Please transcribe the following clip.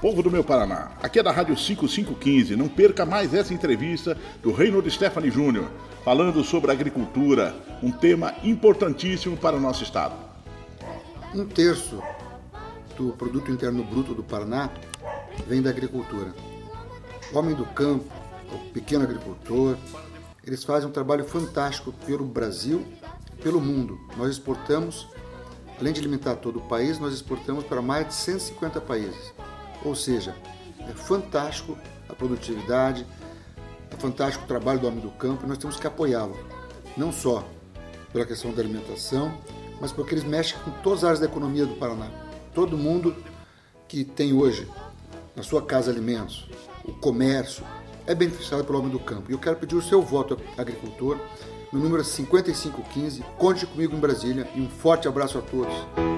Povo do meu Paraná, aqui é da Rádio 5515. Não perca mais essa entrevista do Reinaldo Stephanie Júnior, falando sobre agricultura, um tema importantíssimo para o nosso estado. Um terço do produto interno bruto do Paraná vem da agricultura. O homem do campo, o pequeno agricultor, eles fazem um trabalho fantástico pelo Brasil pelo mundo. Nós exportamos, além de alimentar todo o país, nós exportamos para mais de 150 países. Ou seja, é fantástico a produtividade, é fantástico o trabalho do homem do campo e nós temos que apoiá-lo. Não só pela questão da alimentação, mas porque eles mexem com todas as áreas da economia do Paraná. Todo mundo que tem hoje na sua casa alimentos, o comércio, é beneficiado pelo homem do campo. E eu quero pedir o seu voto, agricultor, no número 5515. Conte comigo em Brasília e um forte abraço a todos.